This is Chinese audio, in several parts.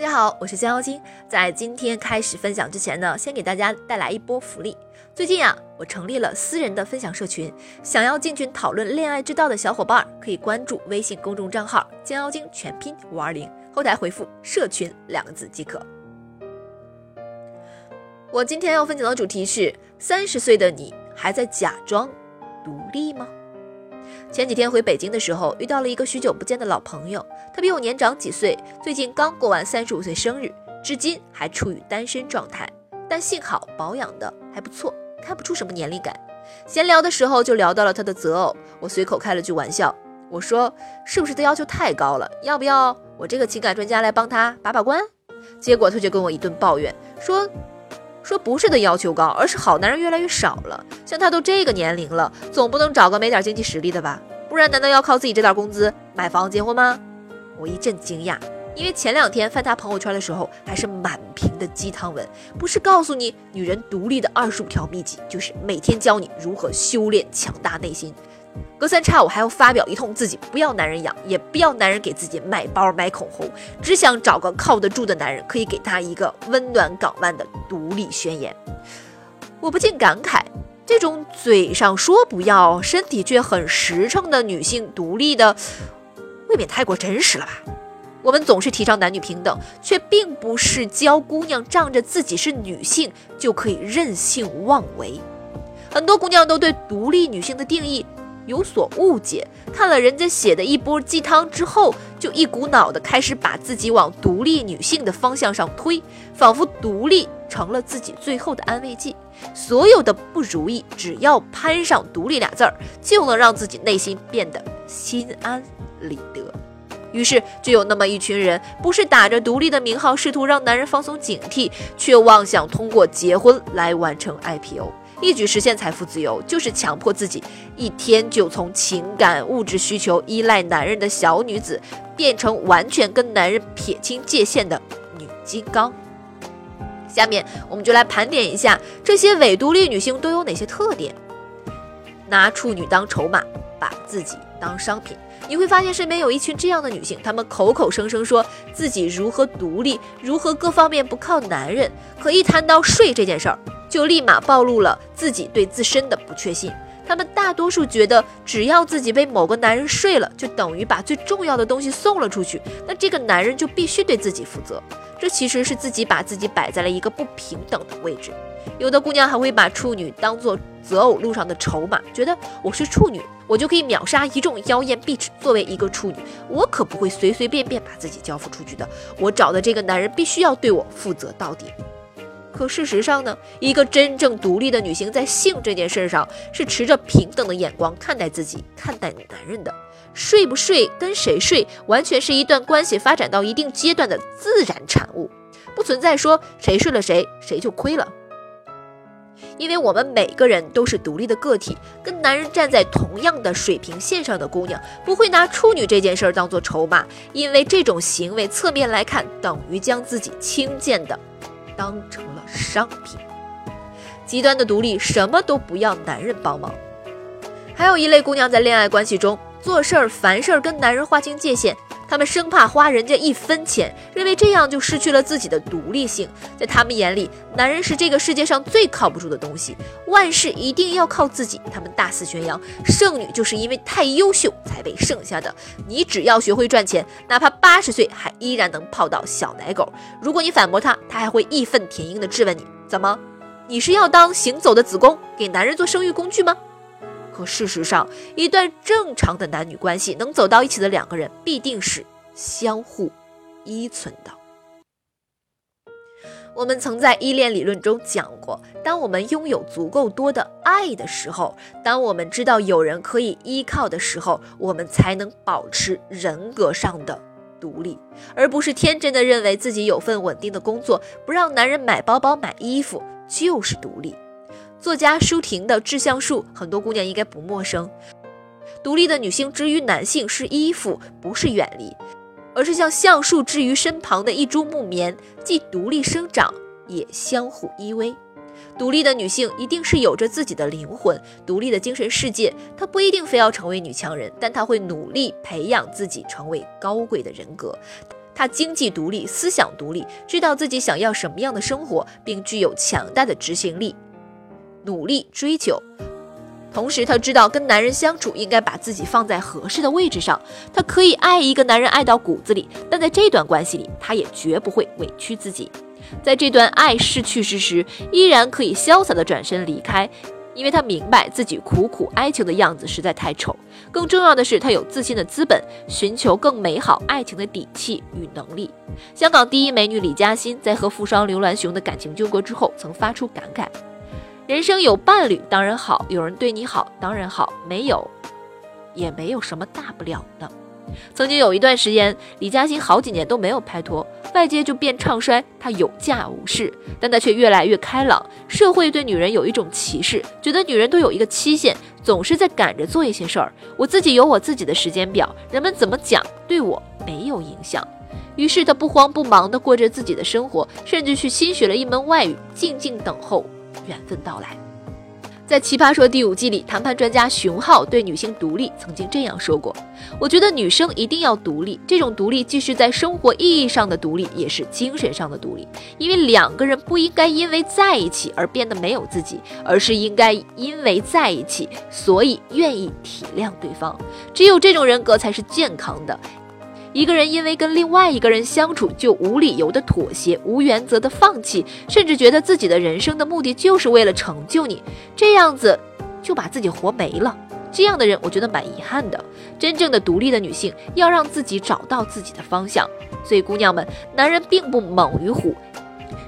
大家好，我是江妖精。在今天开始分享之前呢，先给大家带来一波福利。最近啊，我成立了私人的分享社群，想要进群讨论恋爱之道的小伙伴，可以关注微信公众账号“江妖精”全拼五二零，后台回复“社群”两个字即可。我今天要分享的主题是：三十岁的你还在假装独立吗？前几天回北京的时候，遇到了一个许久不见的老朋友，他比我年长几岁，最近刚过完三十五岁生日，至今还处于单身状态，但幸好保养的还不错，看不出什么年龄感。闲聊的时候就聊到了他的择偶，我随口开了句玩笑，我说是不是他要求太高了？要不要我这个情感专家来帮他把把关？结果他就跟我一顿抱怨，说。说不是的要求高，而是好男人越来越少了。像他都这个年龄了，总不能找个没点经济实力的吧？不然难道要靠自己这点工资买房结婚吗？我一阵惊讶，因为前两天翻他朋友圈的时候，还是满屏的鸡汤文，不是告诉你女人独立的二十五条秘籍，就是每天教你如何修炼强大内心。隔三差五还要发表一通自己不要男人养，也不要男人给自己买包买口红，只想找个靠得住的男人，可以给他一个温暖港湾的独立宣言。我不禁感慨，这种嘴上说不要，身体却很实诚的女性独立的，未免太过真实了吧？我们总是提倡男女平等，却并不是教姑娘仗着自己是女性就可以任性妄为。很多姑娘都对独立女性的定义。有所误解，看了人家写的一波鸡汤之后，就一股脑的开始把自己往独立女性的方向上推，仿佛独立成了自己最后的安慰剂。所有的不如意，只要攀上“独立”俩字儿，就能让自己内心变得心安理得。于是，就有那么一群人，不是打着独立的名号，试图让男人放松警惕，却妄想通过结婚来完成 IPO。一举实现财富自由，就是强迫自己一天就从情感物质需求依赖男人的小女子，变成完全跟男人撇清界限的女金刚。下面我们就来盘点一下这些伪独立女性都有哪些特点。拿处女当筹码，把自己当商品，你会发现身边有一群这样的女性，她们口口声声说自己如何独立，如何各方面不靠男人，可一谈到睡这件事儿。就立马暴露了自己对自身的不确信。他们大多数觉得，只要自己被某个男人睡了，就等于把最重要的东西送了出去，那这个男人就必须对自己负责。这其实是自己把自己摆在了一个不平等的位置。有的姑娘还会把处女当做择偶路上的筹码，觉得我是处女，我就可以秒杀一众妖艳碧池。作为一个处女，我可不会随随便便把自己交付出去的。我找的这个男人必须要对我负责到底。可事实上呢，一个真正独立的女性在性这件事上是持着平等的眼光看待自己、看待男人的。睡不睡、跟谁睡，完全是一段关系发展到一定阶段的自然产物，不存在说谁睡了谁谁就亏了。因为我们每个人都是独立的个体，跟男人站在同样的水平线上的姑娘，不会拿处女这件事儿当做筹码，因为这种行为侧面来看等于将自己轻贱的。当成了商品，极端的独立，什么都不要男人帮忙。还有一类姑娘在恋爱关系中做事儿，凡事跟男人划清界限。他们生怕花人家一分钱，认为这样就失去了自己的独立性。在他们眼里，男人是这个世界上最靠不住的东西，万事一定要靠自己。他们大肆宣扬，剩女就是因为太优秀才被剩下的。你只要学会赚钱，哪怕八十岁还依然能泡到小奶狗。如果你反驳他，他还会义愤填膺地质问你：怎么，你是要当行走的子宫，给男人做生育工具吗？可事实上，一段正常的男女关系能走到一起的两个人，必定是相互依存的。我们曾在依恋理论中讲过，当我们拥有足够多的爱的时候，当我们知道有人可以依靠的时候，我们才能保持人格上的独立，而不是天真的认为自己有份稳定的工作，不让男人买包包、买衣服就是独立。作家舒婷的致橡树，很多姑娘应该不陌生。独立的女性之于男性是依附，不是远离，而是像橡树之于身旁的一株木棉，既独立生长，也相互依偎。独立的女性一定是有着自己的灵魂、独立的精神世界。她不一定非要成为女强人，但她会努力培养自己成为高贵的人格。她经济独立，思想独立，知道自己想要什么样的生活，并具有强大的执行力，努力追求。同时，她知道跟男人相处应该把自己放在合适的位置上。她可以爱一个男人爱到骨子里，但在这段关系里，她也绝不会委屈自己。在这段爱逝去之时，依然可以潇洒的转身离开，因为她明白自己苦苦哀求的样子实在太丑。更重要的是，她有自信的资本，寻求更美好爱情的底气与能力。香港第一美女李嘉欣在和富商刘銮雄的感情纠葛之后，曾发出感慨。人生有伴侣当然好，有人对你好当然好，没有，也没有什么大不了的。曾经有一段时间，李嘉欣好几年都没有拍拖，外界就变唱衰她有价无市，但她却越来越开朗。社会对女人有一种歧视，觉得女人都有一个期限，总是在赶着做一些事儿。我自己有我自己的时间表，人们怎么讲对我没有影响。于是她不慌不忙地过着自己的生活，甚至去新学了一门外语，静静等候。缘分到来，在《奇葩说》第五季里，谈判专家熊浩对女性独立曾经这样说过：“我觉得女生一定要独立，这种独立既是在生活意义上的独立，也是精神上的独立。因为两个人不应该因为在一起而变得没有自己，而是应该因为在一起，所以愿意体谅对方。只有这种人格才是健康的。”一个人因为跟另外一个人相处，就无理由的妥协，无原则的放弃，甚至觉得自己的人生的目的就是为了成就你，这样子就把自己活没了。这样的人，我觉得蛮遗憾的。真正的独立的女性，要让自己找到自己的方向。所以，姑娘们，男人并不猛于虎。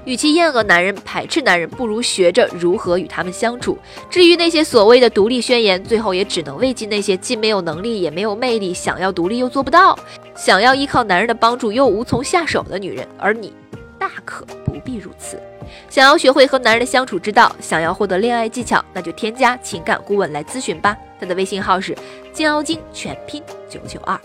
与其厌恶男人、排斥男人，不如学着如何与他们相处。至于那些所谓的独立宣言，最后也只能慰藉那些既没有能力也没有魅力，想要独立又做不到，想要依靠男人的帮助又无从下手的女人。而你，大可不必如此。想要学会和男人的相处之道，想要获得恋爱技巧，那就添加情感顾问来咨询吧。他的微信号是金妖精全拼九九二。